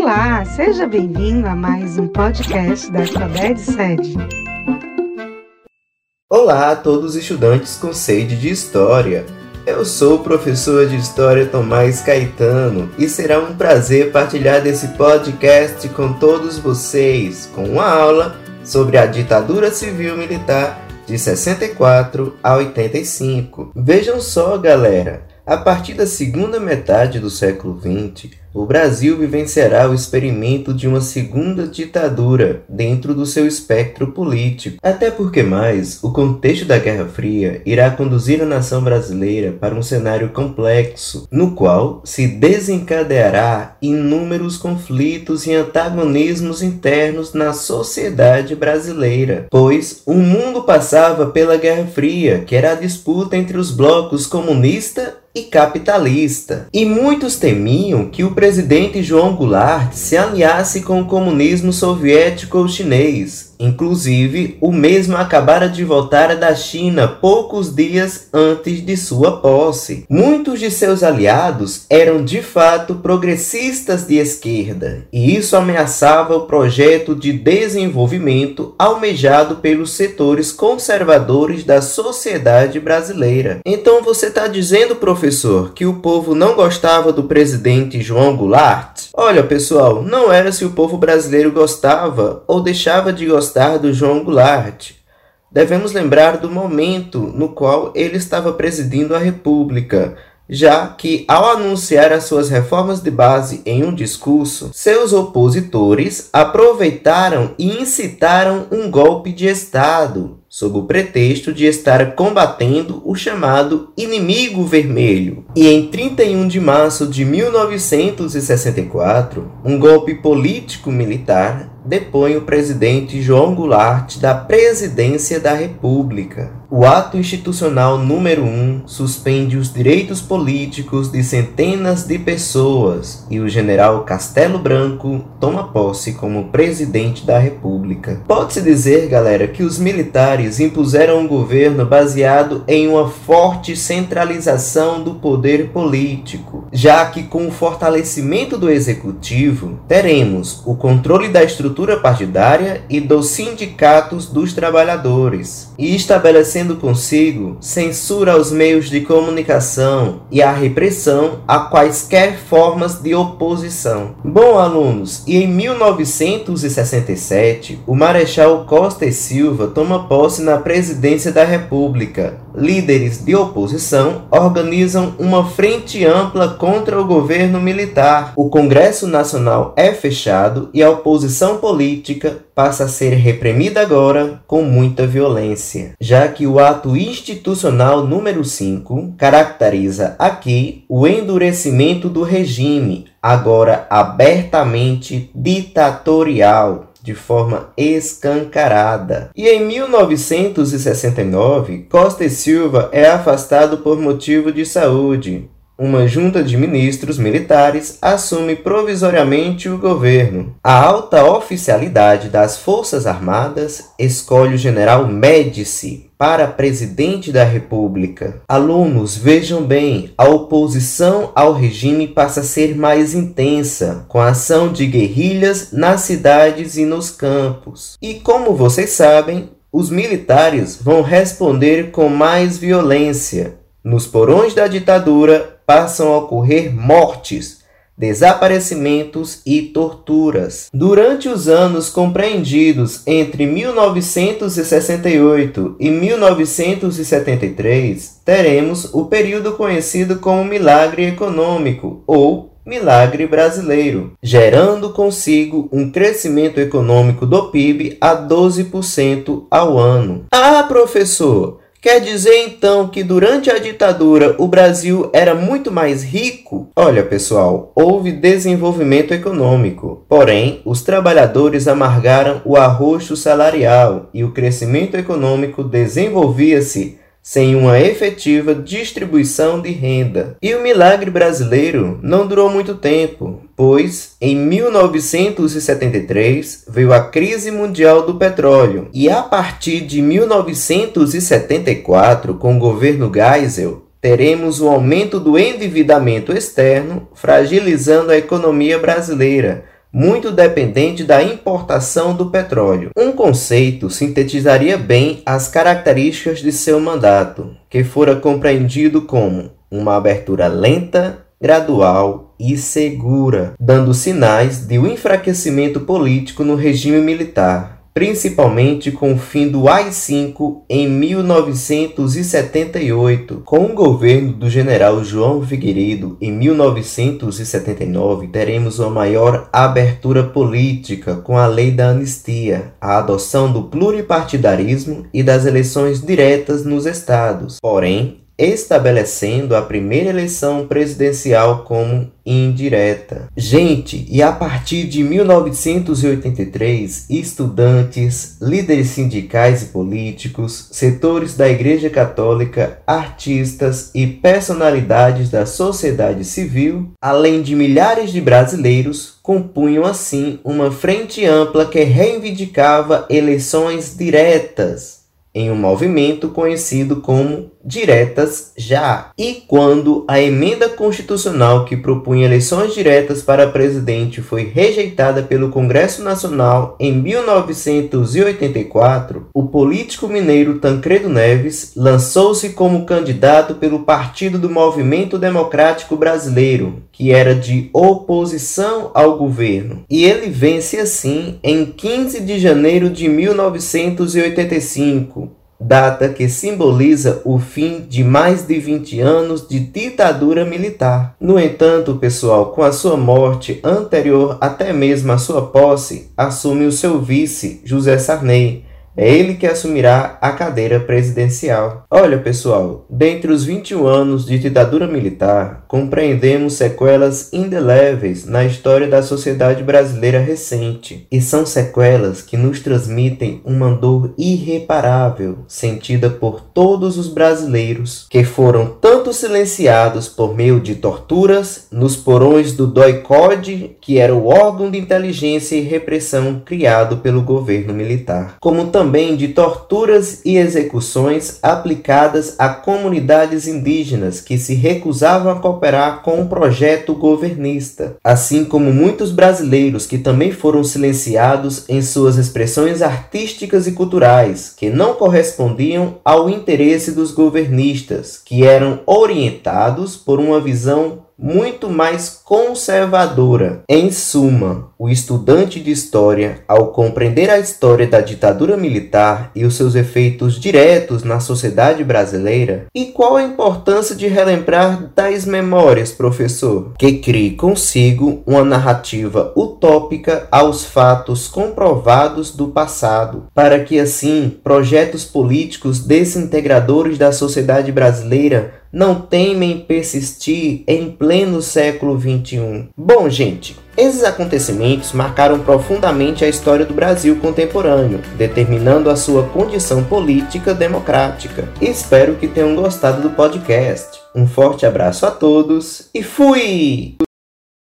Olá, seja bem-vindo a mais um podcast da Alfabete Sede. Olá a todos os estudantes com sede de História. Eu sou o professor de História Tomás Caetano e será um prazer partilhar desse podcast com todos vocês com uma aula sobre a ditadura civil-militar de 64 a 85. Vejam só, galera, a partir da segunda metade do século XX, o Brasil vivenciará o experimento de uma segunda ditadura dentro do seu espectro político. Até porque mais, o contexto da Guerra Fria irá conduzir a nação brasileira para um cenário complexo, no qual se desencadeará inúmeros conflitos e antagonismos internos na sociedade brasileira, pois o mundo passava pela Guerra Fria, que era a disputa entre os blocos comunista e capitalista. E muitos temiam que o presidente João Goulart se aliasse com o comunismo soviético ou chinês, Inclusive, o mesmo acabara de voltar da China poucos dias antes de sua posse. Muitos de seus aliados eram de fato progressistas de esquerda, e isso ameaçava o projeto de desenvolvimento almejado pelos setores conservadores da sociedade brasileira. Então você está dizendo, professor, que o povo não gostava do presidente João Goulart? Olha, pessoal, não era se o povo brasileiro gostava ou deixava de gostar do João Goulart. Devemos lembrar do momento no qual ele estava presidindo a República, já que, ao anunciar as suas reformas de base em um discurso, seus opositores aproveitaram e incitaram um golpe de Estado, sob o pretexto de estar combatendo o chamado inimigo vermelho. E em 31 de março de 1964, um golpe político-militar depõe o presidente João Goulart da presidência da República. O ato institucional número 1 suspende os direitos políticos de centenas de pessoas e o general Castelo Branco toma posse como presidente da República. Pode-se dizer, galera, que os militares impuseram um governo baseado em uma forte centralização do poder político, já que com o fortalecimento do executivo teremos o controle da estrutura partidária e dos sindicatos dos trabalhadores e estabelecendo consigo censura aos meios de comunicação e a repressão a quaisquer formas de oposição. Bom, alunos, e em 1967, o Marechal Costa e Silva toma posse na presidência da República. Líderes de oposição organizam uma frente ampla contra o governo militar. O Congresso Nacional é fechado e a oposição política passa a ser reprimida agora com muita violência, já que o ato institucional número 5 caracteriza aqui o endurecimento do regime, agora abertamente ditatorial de forma escancarada. E em 1969, Costa e Silva é afastado por motivo de saúde uma junta de ministros militares assume provisoriamente o governo. A alta oficialidade das Forças Armadas escolhe o general Médici para presidente da República. Alunos, vejam bem, a oposição ao regime passa a ser mais intensa, com a ação de guerrilhas nas cidades e nos campos. E como vocês sabem, os militares vão responder com mais violência. Nos porões da ditadura, passam a ocorrer mortes, desaparecimentos e torturas. Durante os anos compreendidos entre 1968 e 1973, teremos o período conhecido como milagre econômico ou milagre brasileiro, gerando consigo um crescimento econômico do PIB a 12% ao ano. Ah, professor, Quer dizer então que durante a ditadura o Brasil era muito mais rico? Olha, pessoal, houve desenvolvimento econômico, porém os trabalhadores amargaram o arroxo salarial e o crescimento econômico desenvolvia-se sem uma efetiva distribuição de renda. E o milagre brasileiro não durou muito tempo, pois em 1973 veio a crise mundial do petróleo e a partir de 1974, com o governo Geisel, teremos o aumento do endividamento externo, fragilizando a economia brasileira muito dependente da importação do petróleo. Um conceito sintetizaria bem as características de seu mandato, que fora compreendido como uma abertura lenta, gradual e segura, dando sinais de um enfraquecimento político no regime militar principalmente com o fim do AI-5 em 1978. Com o governo do general João Figueiredo em 1979, teremos uma maior abertura política com a lei da anistia, a adoção do pluripartidarismo e das eleições diretas nos estados. Porém, estabelecendo a primeira eleição presidencial como indireta. Gente, e a partir de 1983, estudantes, líderes sindicais e políticos, setores da Igreja Católica, artistas e personalidades da sociedade civil, além de milhares de brasileiros, compunham assim uma frente ampla que reivindicava eleições diretas em um movimento conhecido como Diretas Já. E quando a emenda constitucional que propunha eleições diretas para presidente foi rejeitada pelo Congresso Nacional em 1984, o político mineiro Tancredo Neves lançou-se como candidato pelo Partido do Movimento Democrático Brasileiro, que era de oposição ao governo. E ele vence assim em 15 de janeiro de 1985 data que simboliza o fim de mais de 20 anos de ditadura militar. No entanto, pessoal, com a sua morte anterior até mesmo à sua posse, assume o seu vice, José Sarney, é ele que assumirá a cadeira presidencial. Olha, pessoal, dentre os 21 anos de ditadura militar, compreendemos sequelas indeléveis na história da sociedade brasileira recente. E são sequelas que nos transmitem uma dor irreparável, sentida por todos os brasileiros, que foram tanto silenciados por meio de torturas nos porões do DOI-CODE, que era o órgão de inteligência e repressão criado pelo governo militar, como também também de torturas e execuções aplicadas a comunidades indígenas que se recusavam a cooperar com o projeto governista, assim como muitos brasileiros que também foram silenciados em suas expressões artísticas e culturais, que não correspondiam ao interesse dos governistas, que eram orientados por uma visão muito mais conservadora. Em suma, o estudante de história, ao compreender a história da ditadura militar e os seus efeitos diretos na sociedade brasileira, e qual a importância de relembrar tais memórias, professor? Que crie consigo uma narrativa utópica aos fatos comprovados do passado, para que assim projetos políticos desintegradores da sociedade brasileira não temem persistir em pleno século XXI. Bom, gente, esses acontecimentos marcaram profundamente a história do Brasil contemporâneo, determinando a sua condição política democrática. Espero que tenham gostado do podcast. Um forte abraço a todos e fui!